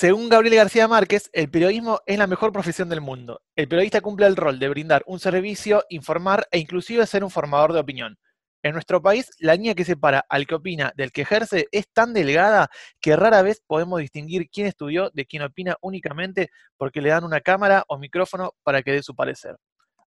Según Gabriel García Márquez, el periodismo es la mejor profesión del mundo. El periodista cumple el rol de brindar un servicio, informar e inclusive ser un formador de opinión. En nuestro país, la línea que separa al que opina del que ejerce es tan delgada que rara vez podemos distinguir quién estudió de quién opina únicamente porque le dan una cámara o micrófono para que dé su parecer.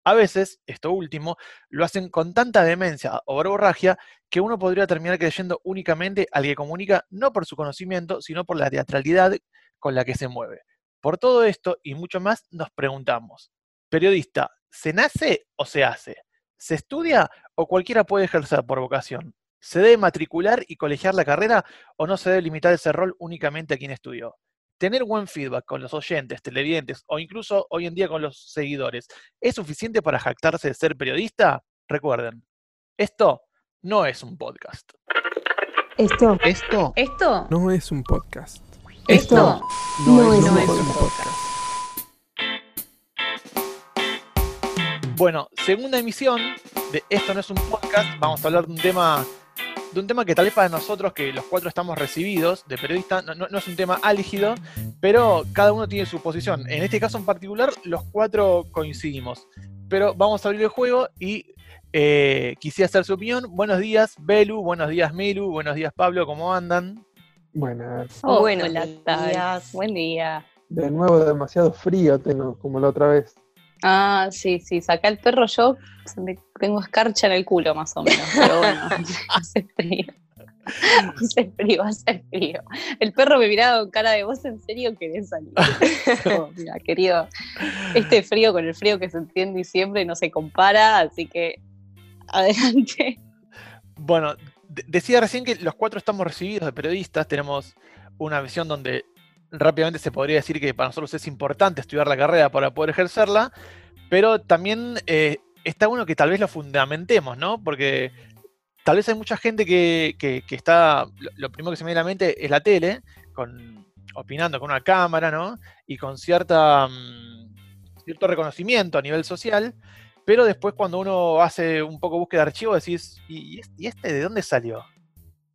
A veces, esto último, lo hacen con tanta demencia o verborragia que uno podría terminar creyendo únicamente al que comunica no por su conocimiento, sino por la teatralidad con la que se mueve. Por todo esto y mucho más nos preguntamos, periodista, ¿se nace o se hace? ¿Se estudia o cualquiera puede ejercer por vocación? ¿Se debe matricular y colegiar la carrera o no se debe limitar ese rol únicamente a quien estudió? Tener buen feedback con los oyentes, televidentes o incluso hoy en día con los seguidores, ¿es suficiente para jactarse de ser periodista? Recuerden, esto no es un podcast. Esto, Esto Esto no es un podcast. Esto no, es, no un es podcast. un podcast. Bueno, segunda emisión de Esto no es un podcast, vamos a hablar de un tema de un tema que tal vez para nosotros, que los cuatro estamos recibidos de periodista, no, es un tema álgido, pero cada uno tiene su posición. En este caso en particular, los cuatro coincidimos. Pero vamos a abrir el juego y eh, quisiera hacer su opinión. Buenos días, Belu, buenos días, Milu, buenos días, Pablo, ¿cómo andan? Buenas. Oh, Buenos días. Buen día. De nuevo demasiado frío tengo, como la otra vez. Ah, sí, sí, saca el perro yo, se tengo escarcha en el culo más o menos, pero bueno, hace frío. Hace frío, hace frío. El perro me miraba con cara de vos, ¿en serio querés salir? Oh, mira, querido, este frío con el frío que sentí en diciembre no se compara, así que adelante. Bueno, de- decía recién que los cuatro estamos recibidos de periodistas, tenemos una visión donde rápidamente se podría decir que para nosotros es importante estudiar la carrera para poder ejercerla, pero también eh, está bueno que tal vez lo fundamentemos, ¿no? Porque tal vez hay mucha gente que, que- está, lo, primero que se me viene a la mente es la tele, opinando con una cámara, ¿no? Y con cierta, mm, cierto reconocimiento a nivel social, pero después cuando uno hace un poco búsqueda de archivo decís, ¿y, y este- y este de dónde salió?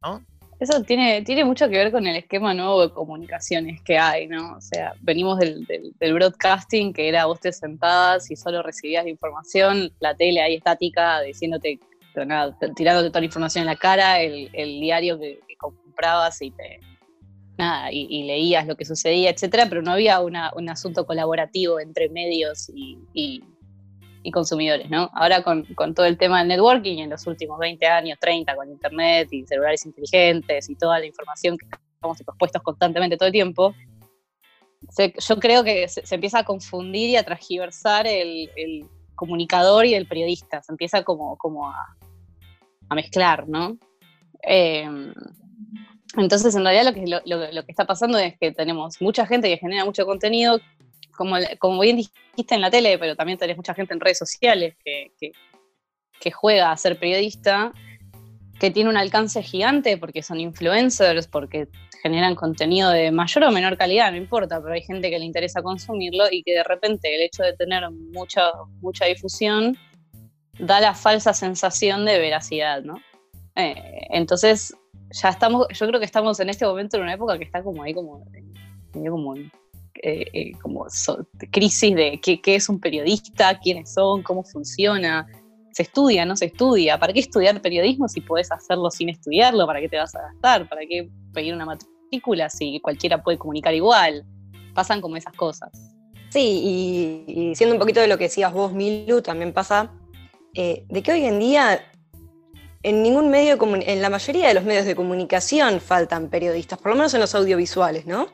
¿No? Eso tiene, tiene mucho que ver con el esquema nuevo de comunicaciones que hay, ¿no? O sea, venimos del, del- broadcasting, que era vos te sentabas y solo recibías información, la tele ahí estática, diciéndote, nada, tirándote toda la información en la cara, el, el diario que, comprabas y te. Nada, y, leías lo que sucedía, etcétera, pero no había una- un asunto colaborativo entre medios y- y consumidores, ¿no? Ahora con, con todo el tema del networking en los últimos 20 años, 30, con internet y celulares inteligentes y toda la información que estamos expuestos constantemente todo el tiempo, se- yo creo que se, se empieza a confundir y a transgiversar el, el comunicador y el periodista, se empieza como, como a, a mezclar, ¿no? Eh, entonces, en realidad lo que, lo, lo- lo que está pasando es que tenemos mucha gente que genera mucho contenido, como, como bien dijiste en la tele, pero también tenés mucha gente en redes sociales que, que- juega a ser periodista, que tiene un alcance gigante porque son influencers, porque generan contenido de mayor o menor calidad, no importa, pero hay gente que le interesa consumirlo y que de repente el hecho de tener mucha, mucha difusión da la falsa sensación de veracidad, ¿no? Eh, entonces, ya estamos, yo creo que estamos en este momento en una época que está como ahí, como, eh, eh, como crisis de qué, es un periodista, quiénes son, cómo funciona, se estudia, no se estudia, ¿para qué estudiar periodismo si podés hacerlo sin estudiarlo? ¿Para qué te vas a gastar? ¿Para qué pedir una matrícula si cualquiera puede comunicar igual? Pasan como esas cosas. Sí, y, siendo un poquito de lo que decías vos, Milu, también pasa eh, de que hoy en día en ningún medio, en la mayoría de los medios de comunicación faltan periodistas, por lo menos en los audiovisuales, ¿no?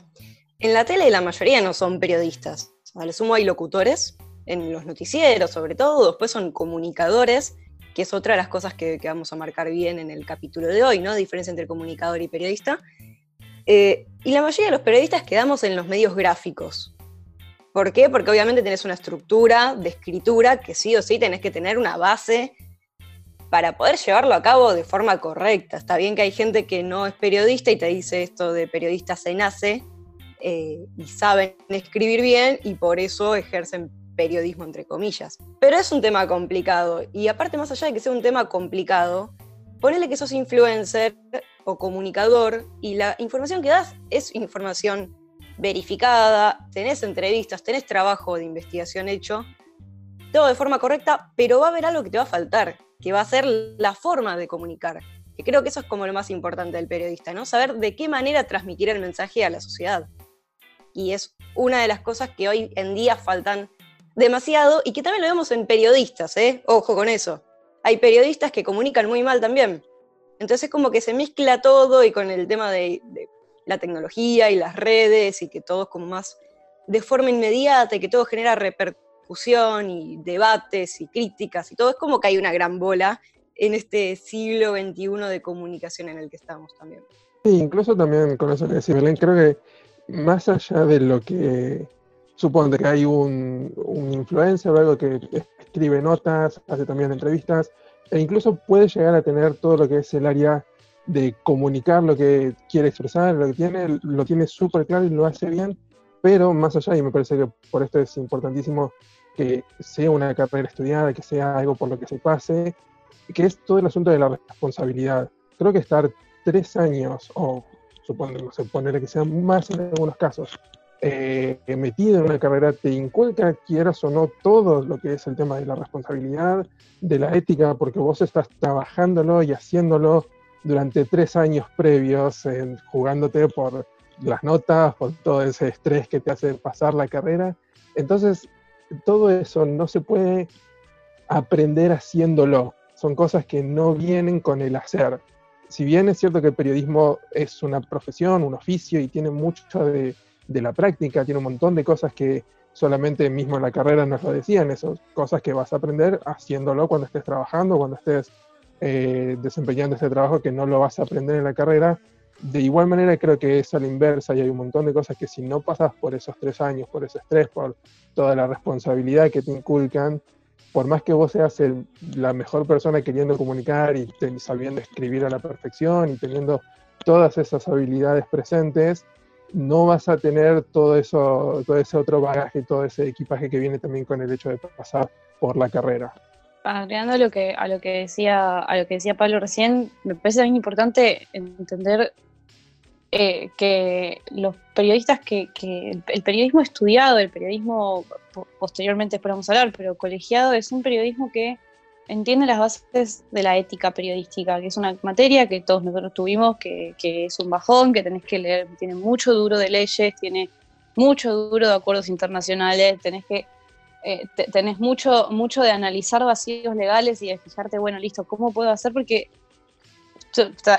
En la tele la mayoría no son periodistas, a lo sumo hay locutores, en los noticieros sobre todo, después son comunicadores, que es otra de las cosas que, que vamos a marcar bien en el capítulo de hoy, ¿no? Diferencia entre comunicador y periodista. Eh, y la mayoría de los periodistas quedamos en los medios gráficos. ¿Por qué? Porque obviamente tenés una estructura de escritura que sí o sí tenés que tener una base para poder llevarlo a cabo de forma correcta. Está bien que hay gente que no es periodista y te dice esto de periodista se nace eh, y saben escribir bien y por eso ejercen periodismo entre comillas. Pero es un tema complicado y aparte más allá de que sea un tema complicado, ponele que sos influencer o comunicador y la información que das es información verificada, tenés entrevistas, tenés trabajo de investigación hecho, todo de forma correcta, pero va a haber algo que te va a faltar, que va a ser la forma de comunicar. Que creo que eso es como lo más importante del periodista, ¿no? Saber de qué manera transmitir el mensaje a la sociedad. Y es una de las cosas que hoy en día faltan demasiado y que también lo vemos en periodistas, ¿eh? Ojo con eso. Hay periodistas que comunican muy mal también. Entonces como que se mezcla todo y con el tema de, la tecnología y las redes y que todo es como más de forma inmediata y que todo genera repercusión y debates y críticas y todo, es como que hay una gran bola en este siglo XXI de comunicación en el que estamos también. Sí, incluso también con eso que decía Belén, creo que más allá de lo que supone que hay un, un influencer o algo que escribe notas, hace también entrevistas, e incluso puede llegar a tener todo lo que es el área de comunicar lo que quiere expresar, lo que tiene, lo tiene súper claro y lo hace bien, pero más allá, y me parece que por esto es importantísimo que sea una carrera estudiada, que sea algo por lo que se pase, que es todo el asunto de la responsabilidad. Creo que estar tres años, o supongo, ponerle que sean más en algunos casos, eh, metido en una carrera te inculca, quieras o no, todo lo que es el tema de la responsabilidad, de la ética, porque vos estás trabajándolo y haciéndolo durante tres años previos, jugándote por las notas, por todo ese estrés que te hace pasar la carrera. Entonces, todo eso no se puede aprender haciéndolo. Son cosas que no vienen con el hacer. Si bien es cierto que el periodismo es una profesión, un oficio y tiene mucho de, la práctica, tiene un montón de cosas que solamente mismo en la carrera nos lo decían, esas cosas que vas a aprender haciéndolo cuando estés trabajando, cuando estés eh, desempeñando este trabajo que no lo vas a aprender en la carrera. De igual manera creo que es a la inversa y hay un montón de cosas que si no pasas por esos tres años, por ese estrés, por toda la responsabilidad que te inculcan, por más que vos seas la mejor persona queriendo comunicar y sabiendo escribir a la perfección y teniendo todas esas habilidades presentes, no vas a tener todo eso, todo ese otro bagaje, todo ese equipaje que viene también con el hecho de pasar por la carrera. Agregando a lo que decía a lo que decía Pablo recién, me parece también importante entender eh, que los periodistas que, el, periodismo estudiado, el periodismo posteriormente esperamos hablar, pero colegiado es un periodismo que entiende las bases de la ética periodística, que es una materia que todos nosotros tuvimos, que, que es un bajón, que tenés que leer, tiene mucho duro de leyes, tiene mucho duro de acuerdos internacionales, tenés que eh, tenés mucho, mucho de analizar vacíos legales y de fijarte, bueno, listo, ¿cómo puedo hacer? Porque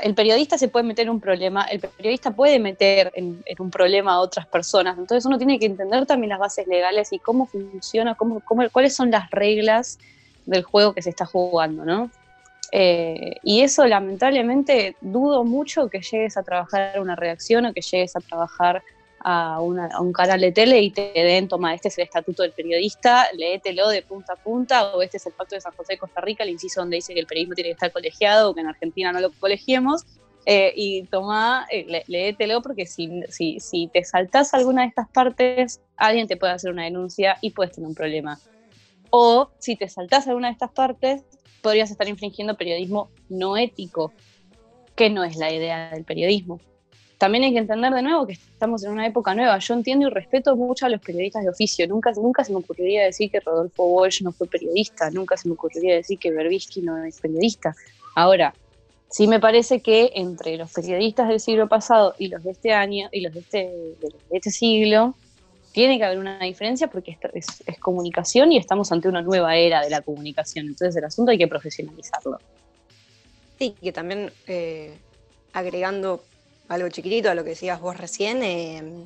el periodista se puede meter en un problema, el periodista puede meter en, un problema a otras personas, entonces uno tiene que entender también las bases legales y cómo funciona, cómo, cuáles son las reglas del juego que se está jugando, ¿no? Eh, y eso lamentablemente dudo mucho que llegues a trabajar una reacción o que llegues a trabajar a, un canal de tele y te den, toma, este es el estatuto del periodista, léetelo de punta a punta, o este es el pacto de San José de Costa Rica, el inciso donde dice que el periodismo tiene que estar colegiado, o que en Argentina no lo colegiemos, eh, y toma, eh, léetelo porque si, si, si te saltas alguna de estas partes, alguien te puede hacer una denuncia y puedes tener un problema. O si te saltas alguna de estas partes, podrías estar infringiendo periodismo no ético, que no es la idea del periodismo también hay que entender de nuevo que estamos en una época nueva. Yo entiendo y respeto mucho a los periodistas de oficio. Nunca, nunca se me ocurriría decir que Rodolfo Walsh no fue periodista. Nunca se me ocurriría decir que Berbisky no es periodista. Ahora, sí me parece que entre los periodistas del siglo pasado y los de este año y los de este, este siglo, tiene que haber una diferencia porque es, es, comunicación y estamos ante una nueva era de la comunicación. Entonces el asunto hay que profesionalizarlo. Sí, que también eh, agregando algo chiquitito a lo que decías vos recién, eh,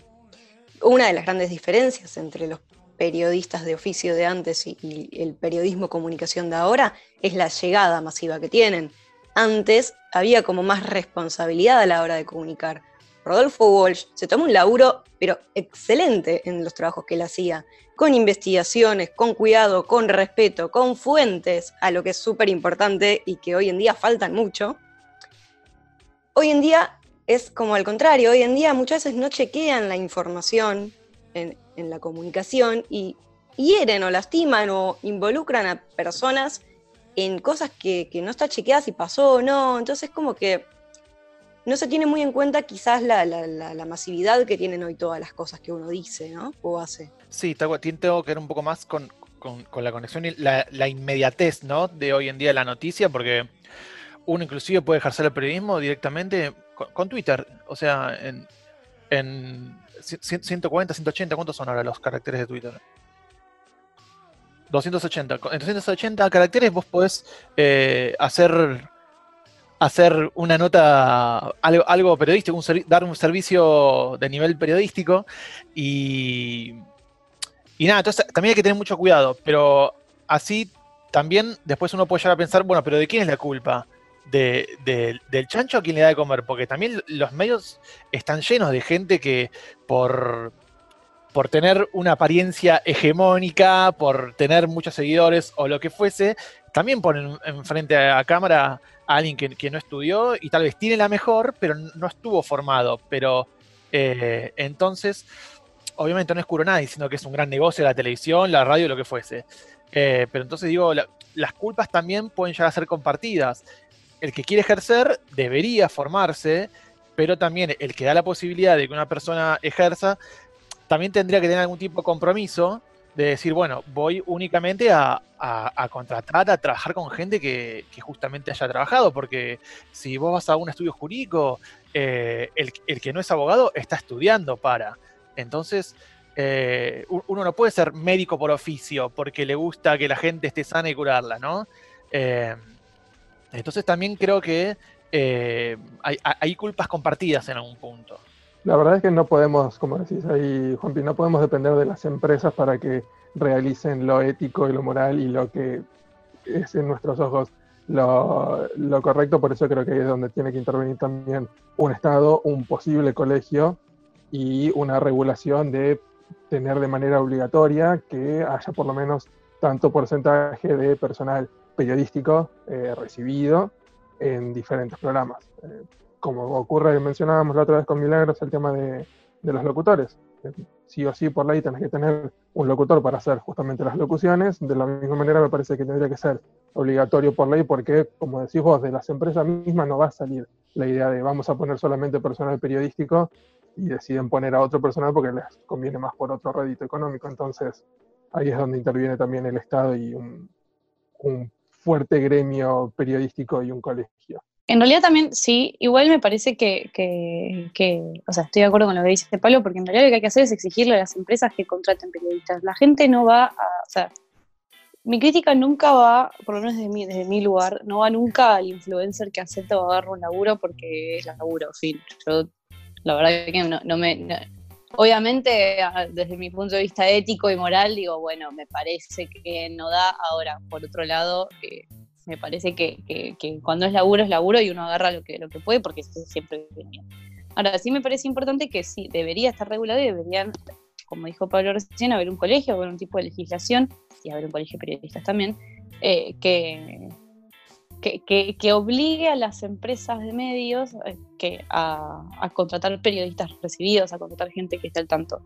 una de las grandes diferencias entre los periodistas de oficio de antes y, el periodismo comunicación de ahora es la llegada masiva que tienen. Antes había como más responsabilidad a la hora de comunicar. Rodolfo Walsh se tomó un laburo, pero excelente en los trabajos que él hacía, con investigaciones, con cuidado, con respeto, con fuentes, a lo que es súper importante y que hoy en día faltan mucho. Hoy en día es como al contrario, hoy en día muchas veces no chequean la información en, la comunicación y hieren o lastiman o involucran a personas en cosas que, no está chequeadas si pasó o no. Entonces como que no se tiene muy en cuenta quizás la, masividad que tienen hoy todas las cosas que uno dice, ¿no? O hace. Sí, tengo que ver un poco más con, la conexión y la, inmediatez, ¿no? De hoy en día la noticia, porque uno inclusive puede ejercer el periodismo directamente con, Twitter. O sea, en, en 140, 180, ¿cuántos son ahora los caracteres de Twitter? 280. En 280 caracteres vos podés eh, hacer hacer una nota, algo, periodístico, dar un servicio de nivel periodístico y, y nada, entonces también hay que tener mucho cuidado, pero así también después uno puede llegar a pensar, bueno, pero ¿de quién es la culpa? De, ¿Del chancho a quién le da de comer? Porque también los medios están llenos de gente que por, por tener una apariencia hegemónica, por tener muchos seguidores o lo que fuese, también ponen enfrente a, a cámara alguien que, no estudió y tal vez tiene la mejor, pero no estuvo formado. Pero eh, entonces, obviamente no es curo nadie, sino que es un gran negocio la televisión, la radio, lo que fuese. Eh, pero entonces digo, las culpas también pueden llegar a ser compartidas. El que quiere ejercer debería formarse, pero también el que da la posibilidad de que una persona ejerza, también tendría que tener algún tipo de compromiso de decir, bueno, voy únicamente a, contratar, a trabajar con gente que, justamente haya trabajado, porque si vos vas a un estudio jurídico, eh, el, que no es abogado está estudiando para. Entonces, eh, uno no puede ser médico por oficio porque le gusta que la gente esté sana y curarla, ¿no? Eh, entonces también creo que hay, hay culpas compartidas en algún punto. La verdad es que no podemos, como decís ahí, Juanpi, no podemos depender de las empresas para que realicen lo ético y lo moral y lo que es en nuestros ojos lo, correcto. Por eso creo que ahí es donde tiene que intervenir también un Estado, un posible colegio y una regulación de tener de manera obligatoria que haya por lo menos tanto porcentaje de personal periodístico eh, recibido en diferentes programas. Eh, como ocurre, mencionábamos la otra vez con Milagros, el tema de, los locutores. Sí o sí, por ley tenés que tener un locutor para hacer justamente las locuciones. De la misma manera me parece que tendría que ser obligatorio por ley porque, como decís vos, de las empresas mismas no va a salir la idea de vamos a poner solamente personal periodístico y deciden poner a otro personal porque les conviene más por otro rédito económico. Entonces, ahí es donde interviene también el Estado y un fuerte gremio periodístico y un colegio. En realidad también, sí, igual me parece que, o sea, estoy de acuerdo con lo que dice Pablo, porque en realidad lo que hay que hacer es exigirle a las empresas que contraten periodistas. La gente no va a, o sea, mi crítica nunca va, por lo menos desde mi, desde mi lugar, no va nunca al influencer que acepta o agarra un laburo porque es laburo, fin. Yo, la verdad que no, me... obviamente, desde mi punto de vista ético y moral, digo, bueno, me parece que no da. Ahora, por otro lado, eh, me parece que, cuando es laburo es laburo y uno agarra lo que, lo que puede porque siempre bien. Ahora, sí me parece importante que sí, debería estar regulado y deberían, como dijo Pablo recién, haber un colegio, haber un tipo de legislación y haber un colegio de periodistas también, eh, que, que, obligue a las empresas de medios eh, que a, a, contratar periodistas recibidos, a contratar gente que esté al tanto.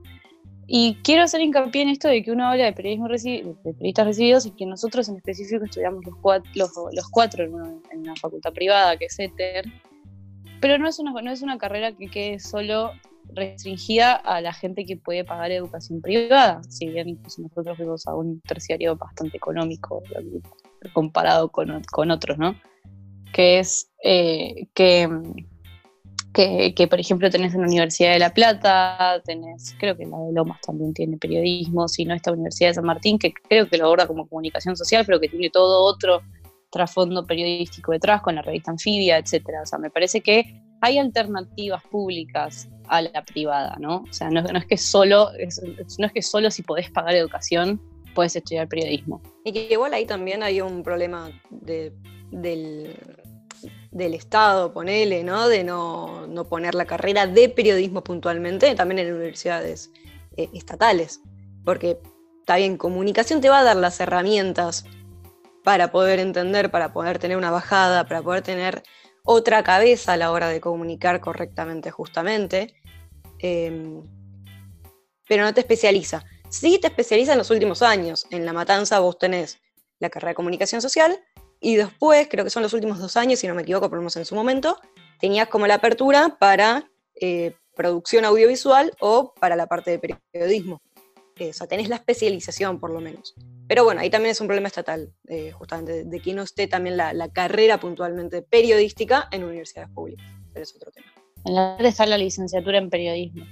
Y quiero hacer hincapié en esto de que uno habla de, periodismo de periodistas recibidos y que nosotros en específico estudiamos los cuatro, los, cuatro en, una, facultad privada que es ETER, pero no es, una, no es una carrera que quede solo restringida a la gente que puede pagar educación privada, si bien incluso nosotros vemos a un terciario bastante económico comparado con, con otros, ¿no? Que es eh, que que, por ejemplo tenés en la Universidad de La Plata, tenés, creo que la de Lomas también tiene periodismo, si no esta Universidad de San Martín, que creo que lo aborda como comunicación social, pero que tiene todo otro trasfondo periodístico detrás, con la revista Anfibia, etcétera. O sea, me parece que hay alternativas públicas a la privada, ¿no? O sea, no, es que solo, no es que solo si podés pagar educación puedes estudiar periodismo. Y que igual ahí también hay un problema de, del del Estado, ponele, ¿no? De no, poner la carrera de periodismo puntualmente, también en universidades eh, estatales. Porque está bien, comunicación te va a dar las herramientas para poder entender, para poder tener una bajada, para poder tener otra cabeza a la hora de comunicar correctamente, justamente. Em, pero no te especializa. Sí te especializa en los últimos años. En La Matanza vos tenés la carrera de comunicación social y después, creo que son los últimos dos años, si no me equivoco, por lo menos en su momento, tenías como la apertura para eh, producción audiovisual o para la parte de periodismo. Eh, o sea, tenés la especialización por lo menos. Pero bueno, ahí también es un problema estatal, eh, justamente, de, que no esté también la, carrera puntualmente periodística en universidades públicas. Pero es otro tema. En la está la licenciatura en periodismo.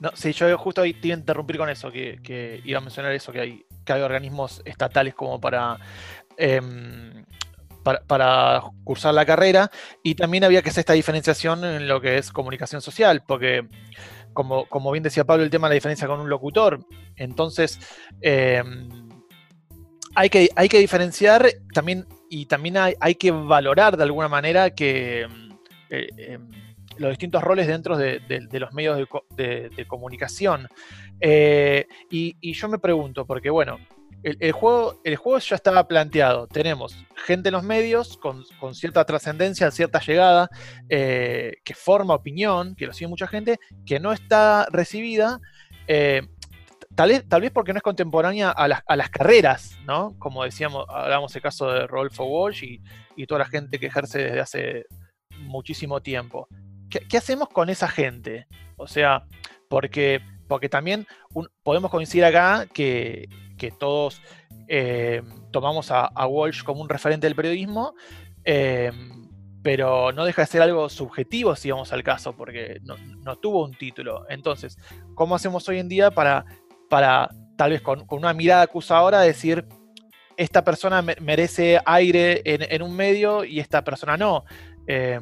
No, sí, yo justo ahí te iba a interrumpir con eso, que, iba a mencionar eso, que hay, que hay organismos estatales como para em, para, cursar la carrera y también había que hacer esta diferenciación en lo que es comunicación social, porque como, como bien decía Pablo, el tema de la diferencia con un locutor, entonces em, hay, que, hay que diferenciar también y también hay, que valorar de alguna manera que eh, em, los distintos roles dentro de, los medios de, comunicación. Eh, y, yo me pregunto, porque bueno, el, juego, el juego ya estaba planteado. Tenemos gente en los medios con, cierta trascendencia, cierta llegada, eh, que forma opinión, que lo sigue mucha gente, que no está recibida. Eh, tal, vez, tal vez porque no es contemporánea a las, carreras, ¿no? Como decíamos, hablamos el caso de Rodolfo Walsh y, toda la gente que ejerce desde hace muchísimo tiempo. ¿Qué, hacemos con esa gente? O sea, porque, porque también podemos coincidir acá que, que todos eh, tomamos a, Walsh como un referente del periodismo, eh, pero no deja de ser algo subjetivo si vamos al caso, porque no, tuvo un título. Entonces, ¿cómo hacemos hoy en día para, para tal vez con, una mirada acusadora, decir, esta persona merece aire en, un medio y esta persona no? Eh,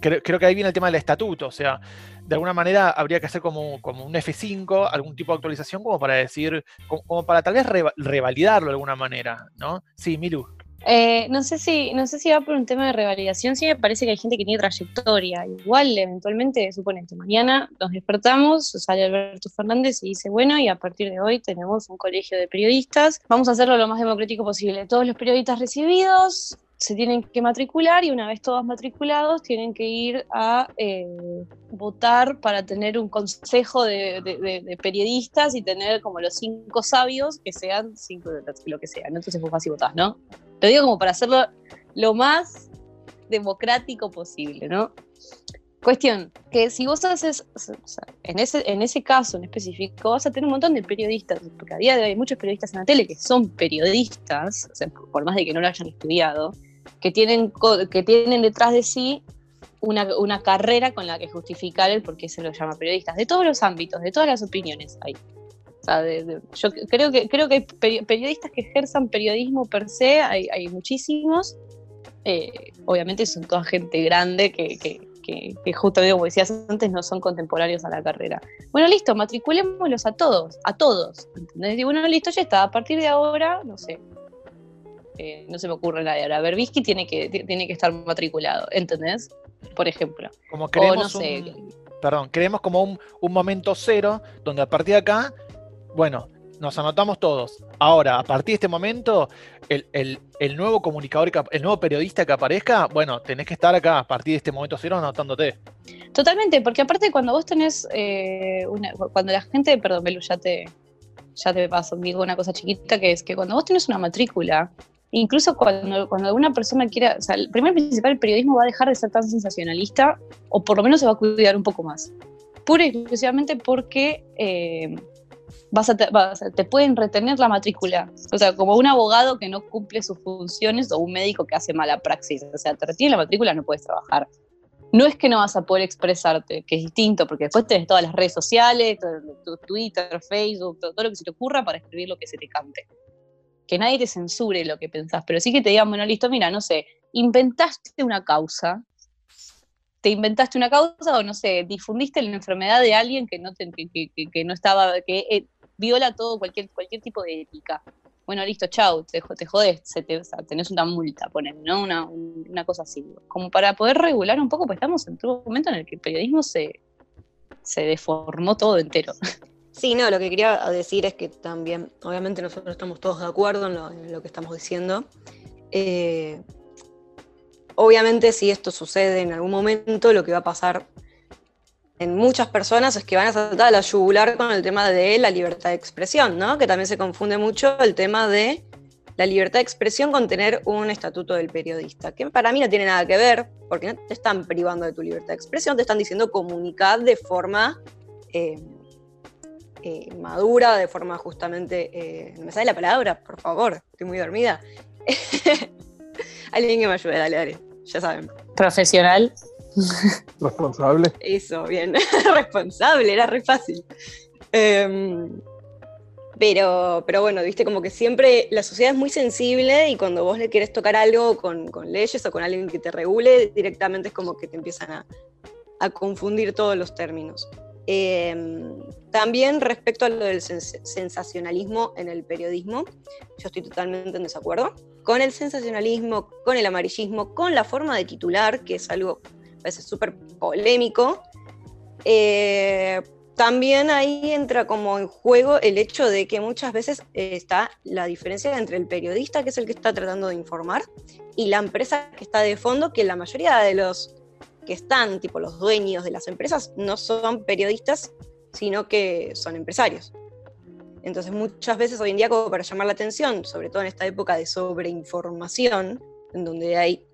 creo, creo, que ahí viene el tema del estatuto, o sea, de alguna manera habría que hacer como, como, un F5, algún tipo de actualización como para decir, como, para tal vez revalidarlo de alguna manera, ¿no? Sí, Milu. Eh, no, sé si, no sé si va por un tema de revalidación, sí me parece que hay gente que tiene trayectoria. Igual, eventualmente, suponete, mañana nos despertamos, sale Alberto Fernández y dice, bueno, y a partir de hoy tenemos un colegio de periodistas, vamos a hacerlo lo más democrático posible. Todos los periodistas recibidos se tienen que matricular y una vez todos matriculados tienen que ir a eh, votar para tener un consejo de, periodistas y tener como los cinco sabios que sean cinco lo que sea. Entonces vos vas y votás, ¿no? Lo digo como para hacerlo lo más democrático posible, ¿no? Cuestión, que si vos haces, en, ese, en ese caso en específico, vas a tener un montón de periodistas, porque a día de hoy hay muchos periodistas en la tele que son periodistas, por más de que no lo hayan estudiado, que tienen, que tienen detrás de sí una, carrera con la que justificar el por qué se los llama periodistas, de todos los ámbitos, de todas las opiniones hay. yo creo que, creo que hay periodistas que ejerzan periodismo per se, hay, muchísimos. Eh, obviamente son toda gente grande que, que, que justamente como decías antes, no son contemporáneos a la carrera. Bueno, listo, matriculémoslos a todos, a todos. ¿entendés? Y bueno, listo, ya está. A partir de ahora, no sé, eh, no se me ocurre nada ahora. Berbisky tiene que, tiene que estar matriculado, ¿entendés? Por ejemplo. Como creemos perdón, creemos como un, un momento cero, donde a partir de acá, bueno, nos anotamos todos. Ahora, a partir de este momento, el, nuevo comunicador, el nuevo periodista que aparezca, bueno, tenés que estar acá a partir de este momento cero anotándote. Totalmente, porque aparte cuando vos tenés eh, cuando la gente, perdón, Belu, ya te, ya te paso, digo una cosa chiquita que es que cuando vos tenés una matrícula, incluso cuando, cuando alguna persona quiera, o sea, el primer principal, el periodismo va a dejar de ser tan sensacionalista, o por lo menos se va a cuidar un poco más. Pura y exclusivamente porque eh, vas a te, pueden retener la matrícula. O sea, como un abogado que no cumple sus funciones o un médico que hace mala praxis. O sea, te retienen la matrícula, no puedes trabajar. No es que no vas a poder expresarte, que es distinto, porque después tienes todas las redes sociales, Twitter, Facebook, todo, lo que se te ocurra para escribir lo que se te cante. Que nadie te censure lo que pensás, pero sí que te digan, bueno, listo, mira, no sé, inventaste una causa, te inventaste una causa o no sé, difundiste la enfermedad de alguien que no, que, no estaba, que eh, viola todo, cualquier, cualquier tipo de ética. Bueno, listo, chau, te, te jodes, te, tenés una multa, ponen, ¿no? Una, una, cosa así. Como para poder regular un poco, pues estamos en un momento en el que el periodismo se, se deformó todo entero. Sí, no, lo que quería decir es que también, obviamente nosotros estamos todos de acuerdo en lo, que estamos diciendo. Eh, obviamente si esto sucede en algún momento, lo que va a pasar en muchas personas es que van a saltar a la yugular con el tema de la libertad de expresión, ¿no? Que también se confunde mucho el tema de la libertad de expresión con tener un estatuto del periodista, que para mí no tiene nada que ver, porque no te están privando de tu libertad de expresión, te están diciendo comunicar de forma eh, eh, madura, de forma justamente... Eh, ¿Me sale la palabra? Por favor, estoy muy dormida. Alguien que me ayude, dale, dale, ya saben. Profesional. Responsable. Eso, bien. Responsable, era re fácil. Em, pero, pero bueno, viste, como que siempre la sociedad es muy sensible y cuando vos le querés tocar algo con, leyes o con alguien que te regule, directamente es como que te empiezan a, confundir todos los términos. Em, también respecto a lo del sensacionalismo en el periodismo, yo estoy totalmente en desacuerdo. Con el sensacionalismo, con el amarillismo, con la forma de titular, que es algo a veces súper polémico, eh, también ahí entra como en juego el hecho de que muchas veces está la diferencia entre el periodista, que es el que está tratando de informar, y la empresa que está de fondo, que la mayoría de los que están, tipo los dueños de las empresas, no son periodistas, sino que son empresarios. Entonces muchas veces hoy en día, como para llamar la atención, sobre todo en esta época de sobreinformación, en donde hay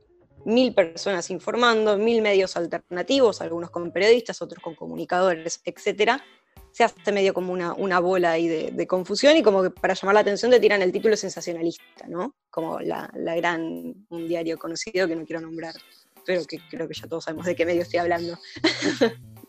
mil personas informando, mil medios alternativos, algunos con periodistas, otros con comunicadores, etc. Se hace medio como una, una bola ahí de, confusión y como que para llamar la atención te tiran el título sensacionalista, ¿no? Como la, la gran, un diario conocido que no quiero nombrar, pero que creo que ya todos sabemos de qué medio estoy hablando.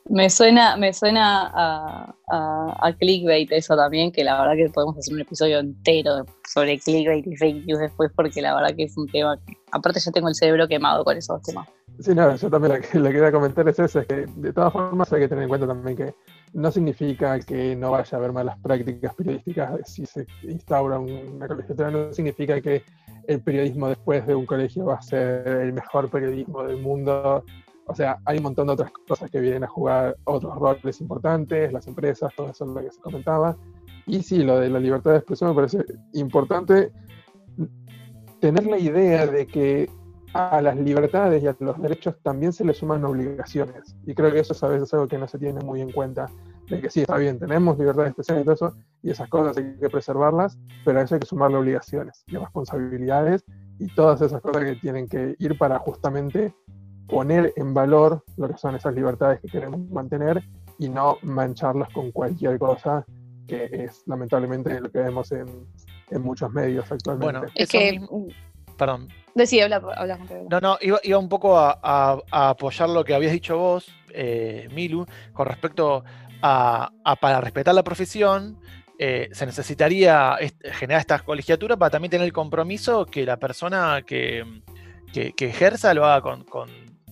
Me suena, me suena a, a, clickbait eso también, que la verdad que podemos hacer un episodio entero sobre clickbait y fake news después, porque la verdad que es un tema que, aparte yo tengo el cerebro quemado con esos temas. Sí, no, yo también lo que le quería comentar es eso, es que de todas formas hay que tener en cuenta también que no significa que no vaya a haber malas prácticas periodísticas si se instaura una colegiatura, no significa que el periodismo después de un colegio va a ser el mejor periodismo del mundo o sea, hay un montón de otras cosas que vienen a jugar otros roles importantes, las empresas, todo eso es lo que se comentaba. Y sí, lo de la libertad de expresión me parece importante tener la idea de que a las libertades y a los derechos también se le suman obligaciones. Y creo que eso es a veces algo que no se tiene muy en cuenta. De que sí, está bien, tenemos libertad de expresión y todo eso, y esas cosas hay que preservarlas, pero a eso hay que sumarle obligaciones y responsabilidades y todas esas cosas que tienen que ir para justamente poner en valor lo que son esas libertades que queremos mantener y no mancharlas con cualquier cosa que es lamentablemente lo que vemos en, muchos medios actualmente. Bueno, es que... Perdón. Decía, habla, habla No, no, iba, un poco a, apoyar lo que habías dicho vos, eh, Milu, con respecto para respetar la profesión, eh, se necesitaría generar estas colegiaturas para también tener el compromiso que la persona que, ejerza lo haga con,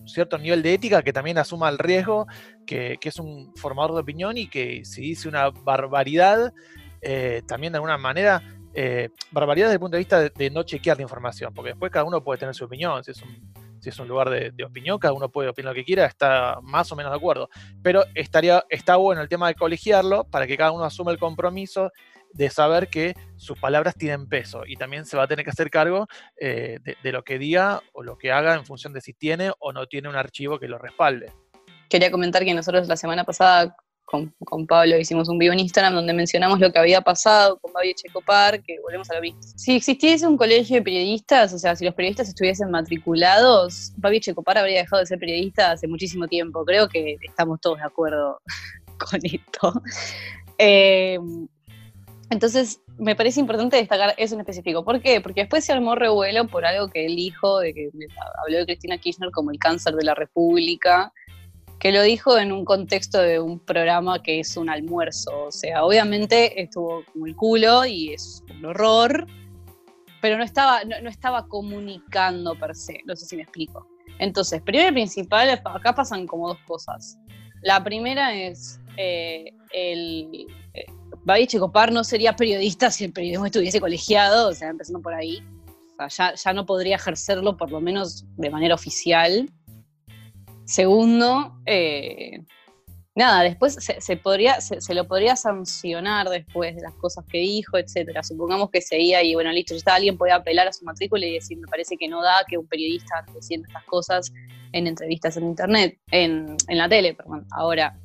cierto nivel de ética, que también asuma el riesgo, que, es un formador de opinión y que si dice una barbaridad, eh, también de alguna manera, eh, barbaridad desde el punto de vista de, no chequear la información, porque después cada uno puede tener su opinión, si es un, si es un lugar de, opinión, cada uno puede opinar lo que quiera, está más o menos de acuerdo. Pero estaría, está bueno el tema de colegiarlo para que cada uno asuma el compromiso de saber que sus palabras tienen peso y también se va a tener que hacer cargo eh, de, lo que diga o lo que haga en función de si tiene o no tiene un archivo que lo respalde. Quería comentar que nosotros la semana pasada con, Pablo hicimos un video en Instagram donde mencionamos lo que había pasado con Babi Checopar, que volvemos a lo mismo. Si existiese un colegio de periodistas, o sea, si los periodistas estuviesen matriculados, Babi Checopar habría dejado de ser periodista hace muchísimo tiempo. Creo que estamos todos de acuerdo con esto. Eh, entonces, me parece importante destacar eso en específico. ¿Por qué? Porque después se armó revuelo por algo que él dijo, de que habló de Cristina Kirchner como el cáncer de la República, que lo dijo en un contexto de un programa que es un almuerzo. O sea, obviamente estuvo como el culo y es un horror, pero no estaba, no, estaba comunicando per se. No sé si me explico. Entonces, primero y principal, acá pasan como dos cosas. La primera es eh, el, eh, Babi Checopar no sería periodista si el periodismo estuviese colegiado, o sea, empezando por ahí. O sea, ya, no podría ejercerlo, por lo menos de manera oficial. Segundo, eh, nada, después se, podría, se, lo podría sancionar después de las cosas que dijo, etcétera. Supongamos que seguía y bueno, listo, ya está, alguien podía apelar a su matrícula y decir, me parece que no da que un periodista diciendo estas cosas en entrevistas en internet, en, en la tele, perdón. Ahora,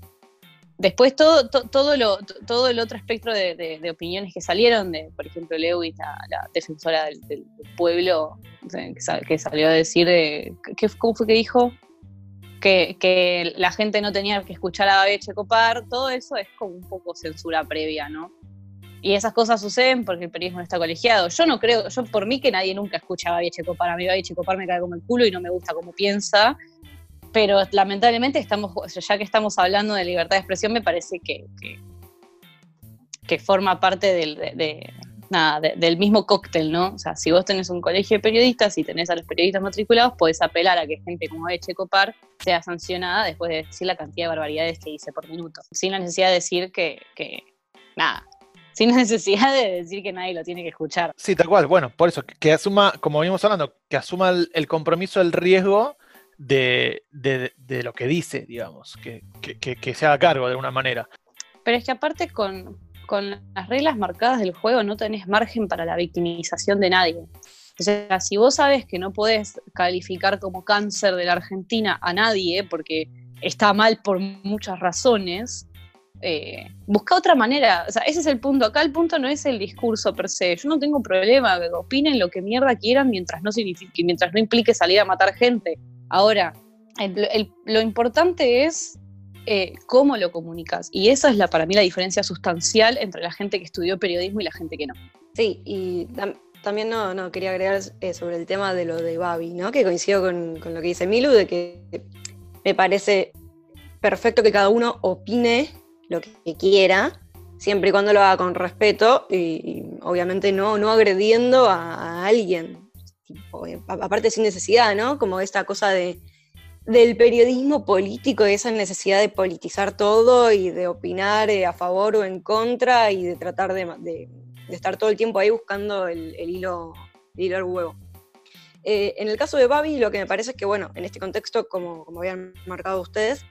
Después todo, todo, lo, todo el otro espectro de, opiniones que salieron, de, por ejemplo, Lewis, la, defensora del, pueblo, que, salió a decir, ¿qué, ¿cómo fue que dijo? Que, la gente no tenía que escuchar a Babi Checopar, todo eso es como un poco censura previa, ¿no? Y esas cosas suceden porque el periodismo no está colegiado. Yo no creo, yo por mí que nadie nunca escucha a Babi Checopar, a mí Babi Checopar me cae como el culo y no me gusta cómo piensa, pero lamentablemente estamos, ya que estamos hablando de libertad de expresión, me parece que, que, forma parte del, del mismo cóctel, ¿no? O sea, si vos tenés un colegio de periodistas y tenés a los periodistas matriculados, podés apelar a que gente como Eche Copar sea sancionada después de decir la cantidad de barbaridades que dice por minuto, sin la necesidad de decir que, que nada, sin necesidad de decir que nadie lo tiene que escuchar. Sí, tal cual. Bueno, por eso, que asuma, como venimos hablando, que asuma el, compromiso, el riesgo de, lo que dice, digamos, que, que, se haga cargo de alguna manera. Pero es que aparte con, las reglas marcadas del juego no tenés margen para la victimización de nadie. O sea, si vos sabes que no podés calificar como cáncer de la Argentina a nadie porque está mal por muchas razones, eh, busca otra manera. O sea, ese es el punto. Acá el punto no es el discurso per se. Yo no tengo problema opinen lo que mierda quieran mientras no implique salir a matar gente. Ahora, lo importante es eh, cómo lo comunicas. Y esa es la, para mí la diferencia sustancial entre la gente que estudió periodismo y la gente que no. Sí, y también no, no, quería agregar eh, sobre el tema de lo de Babi, ¿no? que coincido con, lo que dice Milu, de que me parece perfecto que cada uno opine lo que quiera, siempre y cuando lo haga con respeto y, obviamente no, no agrediendo a alguien aparte sin necesidad, ¿no? Como esta cosa de, del periodismo político, esa necesidad de politizar todo y de opinar eh, a favor o en contra y de tratar de, estar todo el tiempo ahí buscando el, hilo, el al huevo. Eh, en el caso de Babi, lo que me parece es que, bueno, en este contexto, como, como habían marcado ustedes,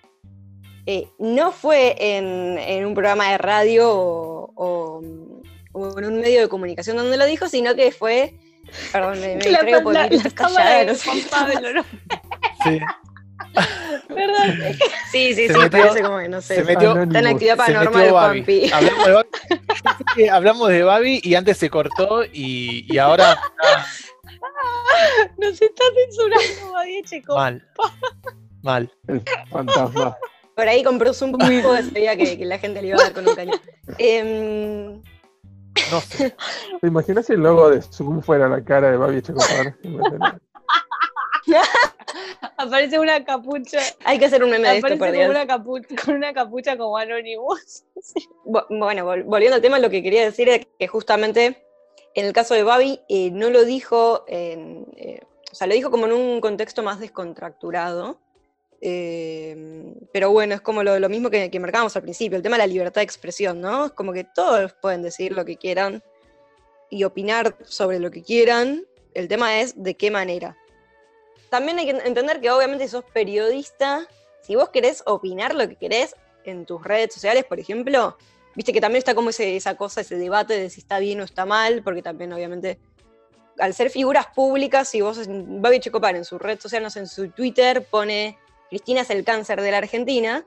eh, no fue en, un programa de radio o, o, en un medio de comunicación donde lo dijo, sino que fue Perdón, me, me la, por la, de ¿no? Sí. Perdón. Sí, sí, se sí, metió, parece como que no sé. Se metió, está en actividad paranormal Juanpi. Hablamos de, Babi, hablamos de Babi y antes se cortó y, y ahora. Nos está censurando Babi Checo. Mal. Mal. El fantasma. Por ahí compró un poco de sabía que, que la gente le iba a dar con un cañón. Eh, no sé. ¿Te imaginas si el logo de Zoom fuera la cara de Babi Checopar? Aparece una capucha. Hay que hacer un meme de esto, por Con una, capucha, con una capucha como Anonymous. Bueno, volviendo al tema, lo que quería decir es que justamente en el caso de Babi eh, no lo dijo, en, eh, o sea, lo dijo como en un contexto más descontracturado. Eh, pero bueno, es como lo, mismo que, que, marcábamos al principio, el tema de la libertad de expresión, ¿no? Es como que todos pueden decir lo que quieran y opinar sobre lo que quieran. El tema es de qué manera. También hay que entender que obviamente si sos periodista, si vos querés opinar lo que querés en tus redes sociales, por ejemplo, viste que también está como esa cosa, ese debate de si está bien o está mal, porque también obviamente al ser figuras públicas, si vos, Babi Checopar en su red social, no sé, en su Twitter pone Cristina es el cáncer de la Argentina,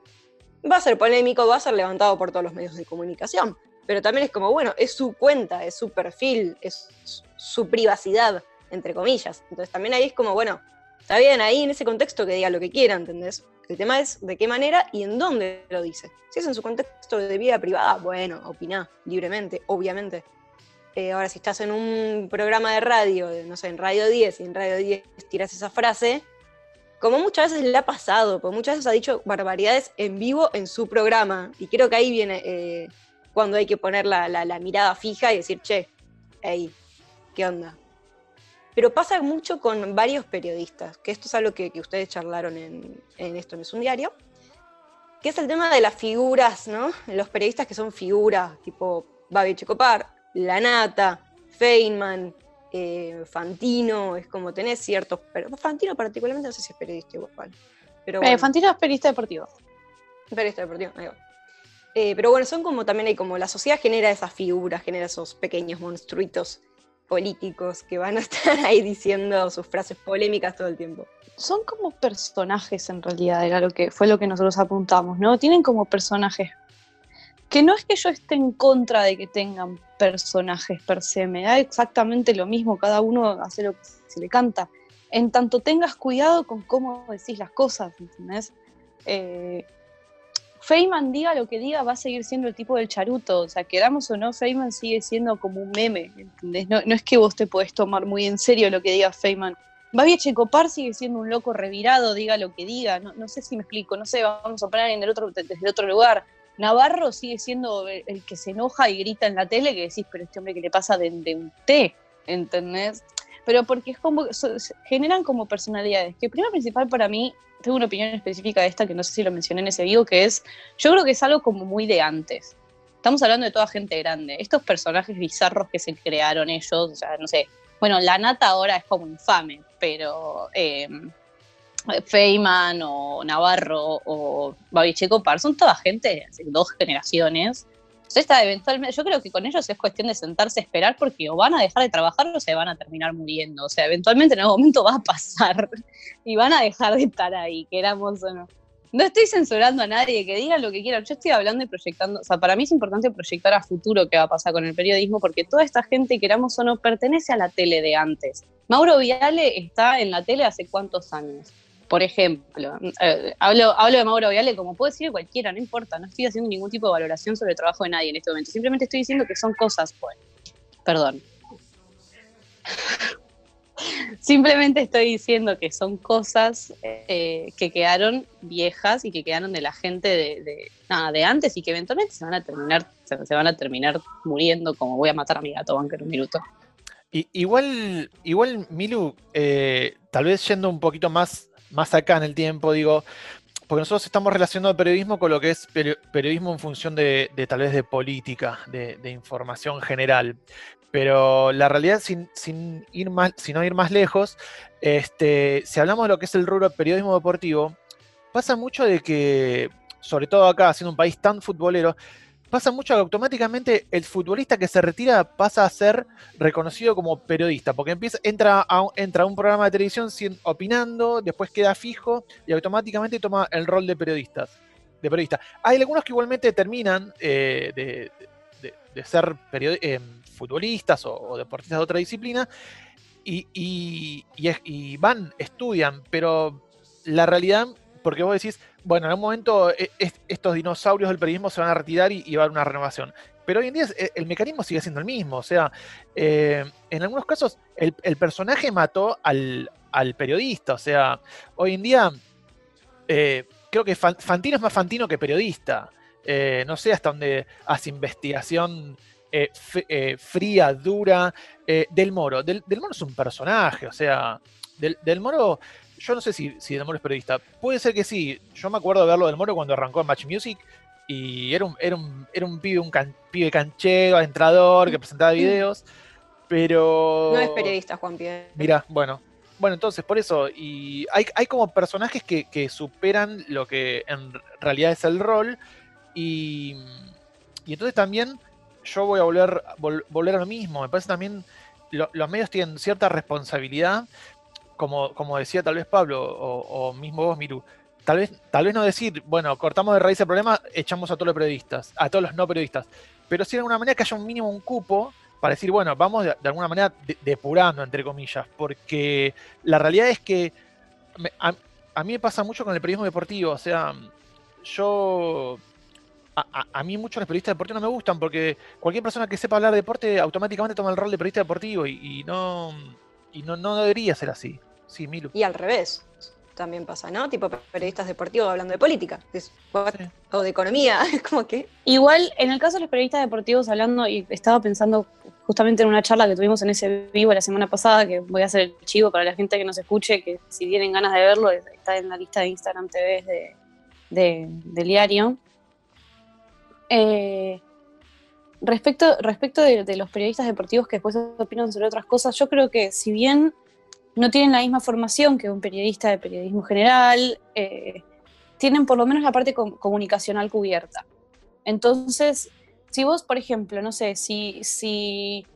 va a ser polémico, va a ser levantado por todos los medios de comunicación. Pero también es como, bueno, es su cuenta, es su perfil, es su privacidad, entre comillas. Entonces también ahí es como, bueno, está bien ahí en ese contexto que diga lo que quiera, ¿entendés? El tema es de qué manera y en dónde lo dice. Si es en su contexto de vida privada, bueno, opina libremente, obviamente. Eh, ahora, si estás en un programa de radio, no sé, en Radio 10, y en Radio 10 tiras esa frase, como muchas veces le ha pasado, porque muchas veces ha dicho barbaridades en vivo en su programa. Y creo que ahí viene eh, cuando hay que poner la, mirada fija y decir, che, hey, ¿qué onda? Pero pasa mucho con varios periodistas, que esto es algo que, ustedes charlaron en, Esto no es un diario, que es el tema de las figuras, ¿no? Los periodistas que son figuras, tipo Babi Checopar, La Nata, Feynman, eh, Fantino, es como tenés ciertos, pero Fantino particularmente no sé si es periodista igual. Pero eh, Fantino es periodista deportivo. Periodista deportivo, ahí eh, pero bueno, son como también hay como la sociedad genera esas figuras, genera esos pequeños monstruitos políticos que van a estar ahí diciendo sus frases polémicas todo el tiempo. Son como personajes en realidad, era lo que fue lo que nosotros apuntamos, ¿no? Tienen como personajes que no es que yo esté en contra de que tengan personajes per se, me da exactamente lo mismo, cada uno hace lo que se le canta. En tanto tengas cuidado con cómo decís las cosas, ¿entendés? Eh, Feynman diga lo que diga, va a seguir siendo el tipo del charuto. O sea, queramos o no, Feynman sigue siendo como un meme, ¿entendés? No, es que vos te podés tomar muy en serio lo que diga Feynman. Babi Checopar sigue siendo un loco revirado, diga lo que diga. No, no sé si me explico, no sé, vamos a poner en el otro, desde el otro lugar. Navarro sigue siendo el, que se enoja y grita en la tele que decís, pero este hombre que le pasa de, de un té, ¿entendés? Pero porque es como, generan como personalidades, que primero principal para mí, tengo una opinión específica de esta que no sé si lo mencioné en ese video, que es, yo creo que es algo como muy de antes. Estamos hablando de toda gente grande. Estos personajes bizarros que se crearon ellos, o sea, no sé, bueno, la nata ahora es como infame, pero... Eh, Feynman o Navarro o Babicheco Par, son toda gente de dos generaciones. Entonces, eventualmente, yo creo que con ellos es cuestión de sentarse a esperar porque o van a dejar de trabajar o se van a terminar muriendo. O sea, eventualmente en algún momento va a pasar y van a dejar de estar ahí, queramos o no. No estoy censurando a nadie, que diga lo que quieran. Yo estoy hablando y proyectando. O sea, para mí es importante proyectar a futuro qué va a pasar con el periodismo, porque toda esta gente, queramos o no, pertenece a la tele de antes. Mauro Viale está en la tele hace cuántos años por ejemplo, eh, hablo, hablo de Mauro Viale como puedo decir cualquiera, no importa, no estoy haciendo ningún tipo de valoración sobre el trabajo de nadie en este momento, simplemente estoy diciendo que son cosas, pues, perdón. simplemente estoy diciendo que son cosas eh, que quedaron viejas y que quedaron de la gente de, nada, de antes y que eventualmente se van a terminar, se, van a terminar muriendo como voy a matar a mi gato en un minuto. igual, igual, Milu, eh, tal vez yendo un poquito más más acá en el tiempo, digo, porque nosotros estamos relacionando el periodismo con lo que es periodismo en función de, tal vez de política, de, información general. Pero la realidad, sin, ir más, no ir más lejos, este, si hablamos de lo que es el rubro periodismo deportivo, pasa mucho de que, sobre todo acá, siendo un país tan futbolero, pasa mucho que automáticamente el futbolista que se retira pasa a ser reconocido como periodista, porque empieza, entra, a, entra un programa de televisión sin, opinando, después queda fijo y automáticamente toma el rol de periodistas. De periodista. Hay algunos que igualmente terminan eh, de, ser eh, futbolistas o, deportistas de otra disciplina y, y van, estudian, pero la realidad porque vos decís, bueno, en algún momento eh, estos dinosaurios del periodismo se van a retirar y, va a haber una renovación. Pero hoy en día eh, el mecanismo sigue siendo el mismo. O sea, eh, en algunos casos el, personaje mató al, periodista. O sea, hoy en día creo que Fantino es más Fantino que periodista. no sé hasta dónde hace investigación fría, dura. del Moro. Del, Moro es un personaje. O sea, del, del Moro yo no sé si, si Del Moro es periodista. Puede ser que sí. Yo me acuerdo de verlo Del Moro cuando arrancó en Match Music y era un, era un, era un pibe, un pibe canchero, entrador, que presentaba mm. videos, pero... No es periodista, Juan Pierre. Mira, bueno. Bueno, entonces, por eso, y hay, hay como personajes que, superan lo que en realidad es el rol, y, y entonces también yo voy a volver, volver a lo mismo, me parece también los medios tienen cierta responsabilidad, como, decía tal vez Pablo o, mismo vos, Miru, tal vez, tal vez no decir, bueno, cortamos de raíz el problema, echamos a todos los periodistas, a todos los no periodistas, pero sí de alguna manera que haya un mínimo, un cupo para decir, bueno, vamos de, alguna manera depurando, entre comillas, porque la realidad es que a, mí me pasa mucho con el periodismo deportivo, o sea, yo... A, mí muchos los periodistas deportivos no me gustan porque cualquier persona que sepa hablar de deporte automáticamente toma el rol de periodista deportivo y, no, y no, no debería ser así. Sí, Milu. Y al revés también pasa, ¿no? Tipo periodistas deportivos hablando de política o de economía, es como que... Igual, en el caso de los periodistas deportivos hablando, y estaba pensando justamente en una charla que tuvimos en ese vivo la semana pasada, que voy a hacer el chivo para la gente que nos escuche, que si tienen ganas de verlo, está en la lista de Instagram TV de, del diario. Eh, respecto respecto de, de los periodistas deportivos que después opinan sobre otras cosas, yo creo que si bien no tienen la misma formación que un periodista de periodismo general, eh, tienen por lo menos la parte comunicacional cubierta. Entonces, si vos, por ejemplo, no sé, si, si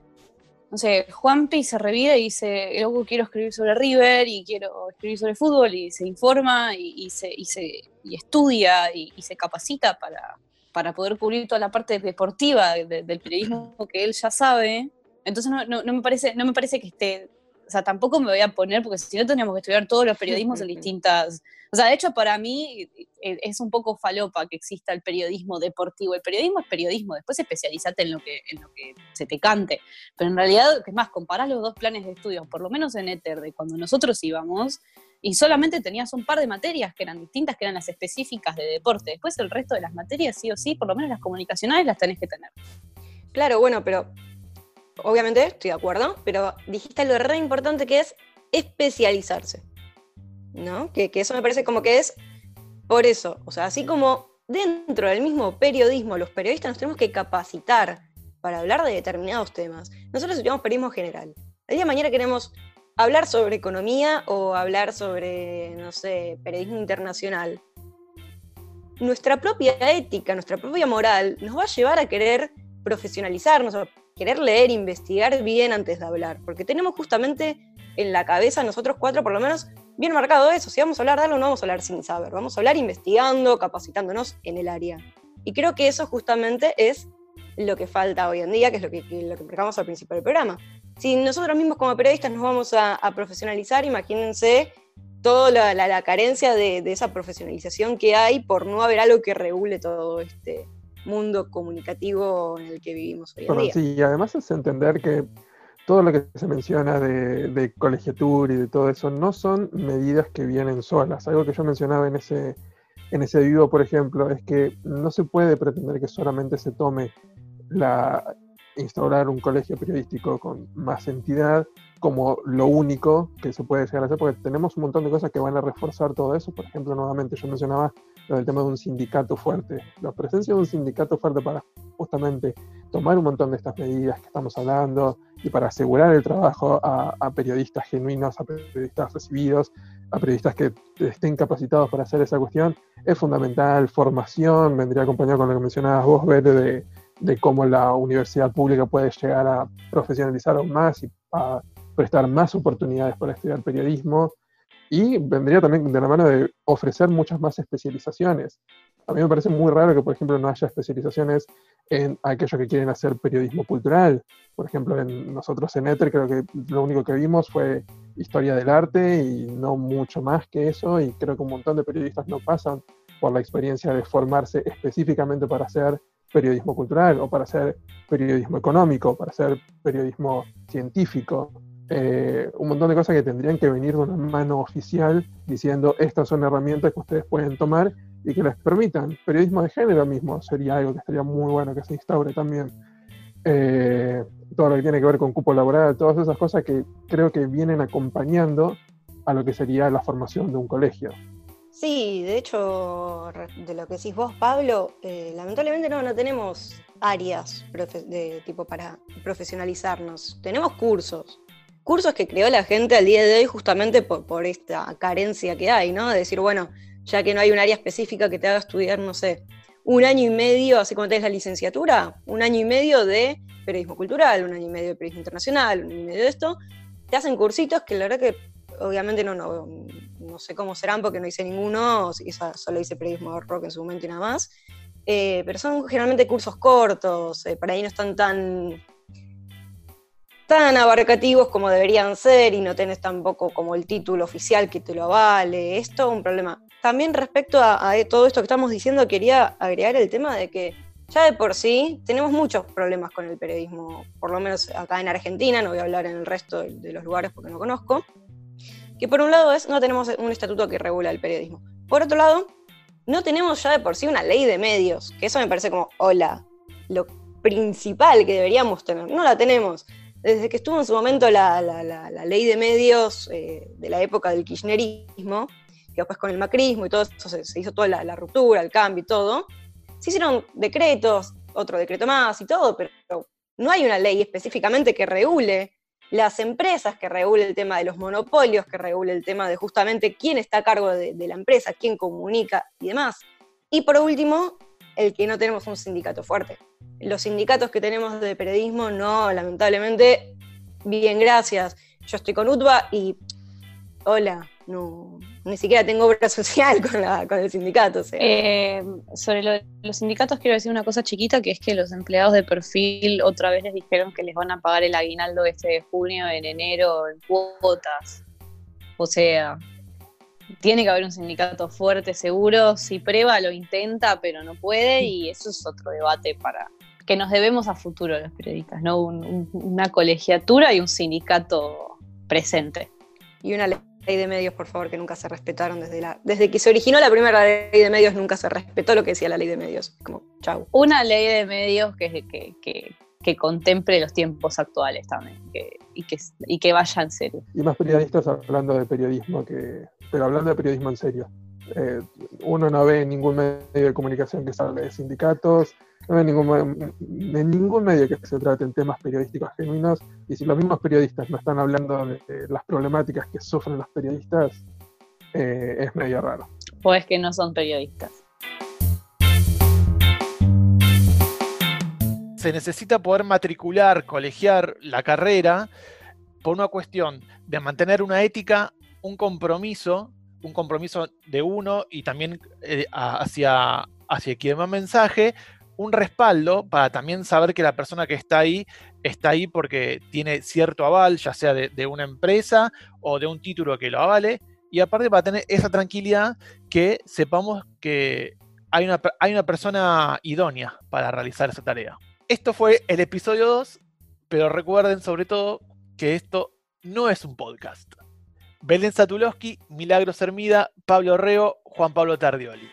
no sé, Juanpi se revira y dice, luego quiero escribir sobre River y quiero escribir sobre fútbol y se informa y, se, y, estudia y, se capacita para, para poder cubrir toda la parte deportiva del periodismo que él ya sabe. Entonces no, me parece, no me parece que esté, o sea, tampoco me voy a poner, porque si no tendríamos que estudiar todos los periodismos en distintas, o sea, de hecho para mí eh, es un poco falopa que exista el periodismo deportivo. El periodismo es periodismo, después especializate en lo que, en lo que se te cante. Pero en realidad, es más, comparás los dos planes de estudios, por lo menos en Ether, de cuando nosotros íbamos, y solamente tenías un par de materias que eran distintas, que eran las específicas de deporte. Después el resto de las materias, sí o sí, por lo menos las comunicacionales las tenés que tener. Claro, bueno, pero obviamente estoy de acuerdo, pero dijiste lo re importante que es especializarse. ¿No? Que, que eso me parece como que es por eso, o sea, así como dentro del mismo periodismo, los periodistas nos tenemos que capacitar para hablar de determinados temas. Nosotros estudiamos periodismo general. El día de mañana queremos hablar sobre economía o hablar sobre, no sé, periodismo internacional, nuestra propia ética, nuestra propia moral nos va a llevar a querer profesionalizarnos, querer leer, investigar bien antes de hablar, porque tenemos justamente en la cabeza, nosotros cuatro por lo menos, bien marcado eso, si vamos a hablar de algo no vamos a hablar sin saber, vamos a hablar investigando, capacitándonos en el área. Y creo que eso justamente es lo que falta hoy en día, que es lo que, lo que al principio del programa si nosotros mismos como periodistas nos vamos a, profesionalizar, imagínense toda la, carencia de, esa profesionalización que hay por no haber algo que regule todo este mundo comunicativo en el que vivimos hoy en día. Sí, y además es entender que todo lo que se menciona de, de, colegiatura y de todo eso no son medidas que vienen solas. Algo que yo mencionaba en ese, en ese vivo, por ejemplo, es que no se puede pretender que solamente se tome la, instaurar un colegio periodístico con más entidad como lo único que se puede llegar a hacer, porque tenemos un montón de cosas que van a reforzar todo eso. Por ejemplo, nuevamente yo mencionaba lo del tema de un sindicato fuerte. La presencia de un sindicato fuerte para justamente tomar un montón de estas medidas que estamos hablando y para asegurar el trabajo a, a periodistas genuinos, a periodistas recibidos, a periodistas que estén capacitados para hacer esa cuestión, es fundamental. Formación vendría acompañado con lo que mencionabas vos, Bere, de de cómo la universidad pública puede llegar a profesionalizar aún más y a prestar más oportunidades para estudiar periodismo. Y vendría también de la mano de ofrecer muchas más especializaciones. A mí me parece muy raro que, por ejemplo, no haya especializaciones en aquellos que quieren hacer periodismo cultural. Por ejemplo, en, nosotros en Ether creo que lo único que vimos fue historia del arte y no mucho más que eso. Y creo que un montón de periodistas no pasan por la experiencia de formarse específicamente para hacer periodismo cultural o para hacer periodismo económico, para hacer periodismo científico. Eh, un montón de cosas que tendrían que venir de una mano oficial diciendo estas son herramientas que ustedes pueden tomar y que les permitan. Periodismo de género mismo sería algo que estaría muy bueno que se instaure también. Eh, todo lo que tiene que ver con cupo laboral, todas esas cosas que creo que vienen acompañando a lo que sería la formación de un colegio. Sí, de hecho, de lo que decís vos, Pablo, eh, lamentablemente no, no tenemos áreas de tipo para profesionalizarnos. Tenemos cursos. Cursos que creó la gente al día de hoy justamente por, esta carencia que hay, ¿no? De decir, bueno, ya que no hay un área específica que te haga estudiar, no sé, un año y medio, así como tenés la licenciatura, un año y medio de periodismo cultural, un año y medio de periodismo internacional, un año y medio de esto, te hacen cursitos que la verdad que obviamente no, no, no sé cómo serán porque no hice ninguno, solo hice periodismo rock en su momento y nada más. Eh, pero son generalmente cursos cortos, eh, para ahí no están tan, tan abarcativos como deberían ser y no tenés tampoco como el título oficial que te lo avale. Es un problema. También respecto a, todo esto que estamos diciendo, quería agregar el tema de que ya de por sí tenemos muchos problemas con el periodismo, por lo menos acá en Argentina, no voy a hablar en el resto de los lugares porque no conozco que por un lado es, no tenemos un estatuto que regula el periodismo. Por otro lado, no tenemos ya de por sí una ley de medios, que eso me parece como, hola, lo principal que deberíamos tener. No la tenemos. Desde que estuvo en su momento la, ley de medios eh, de la época del kirchnerismo, que después con el macrismo y todo eso se, hizo toda la, ruptura, el cambio y todo, se hicieron decretos, otro decreto más y todo, pero no hay una ley específicamente que regule las empresas, que regule el tema de los monopolios, que regule el tema de justamente quién está a cargo de, la empresa, quién comunica y demás. Y por último, el que no tenemos un sindicato fuerte. Los sindicatos que tenemos de periodismo, no, lamentablemente, bien, gracias. Yo estoy con UTBA y, hola, no, ni siquiera tengo obra social con, la, con el sindicato. Eh, sobre los sindicatos quiero decir una cosa chiquita, que es que los empleados de perfil otra vez les dijeron que les van a pagar el aguinaldo este de junio, en enero, en cuotas. O sea, tiene que haber un sindicato fuerte, seguro. Si prueba, lo intenta, pero no puede, y eso es otro debate para que nos debemos a futuro los periodistas, ¿no? una colegiatura y un sindicato presente. Y una ley de medios, por favor, que nunca se respetaron desde la. Desde que se originó la primera ley de medios, nunca se respetó lo que decía la ley de medios. Como, chau. Una ley de medios que, que, que, que contemple los tiempos actuales también y, que, y que vaya en serio. Y más periodistas hablando de periodismo que, pero hablando de periodismo en serio. Eh, uno no ve en ningún medio de comunicación que se hable de sindicatos, no ve en ningún, en ningún medio que se traten temas periodísticos genuinos, y si los mismos periodistas no están hablando de, las problemáticas que sufren los periodistas, eh, es medio raro. O es que no son periodistas. Se necesita poder matricular, colegiar la carrera por una cuestión de mantener una ética un compromiso, un compromiso de uno y también eh, hacia, hacia quien va mensaje, un respaldo para también saber que la persona que está ahí está ahí porque tiene cierto aval, ya sea de, una empresa o de un título que lo avale, y aparte para tener esa tranquilidad que sepamos que hay una, hay una persona idónea para realizar esa tarea. Esto fue el episodio 2, pero recuerden sobre todo que esto no es un podcast. Belén Satulowski, Milagros Hermida, Pablo Reo, Juan Pablo Tardioli.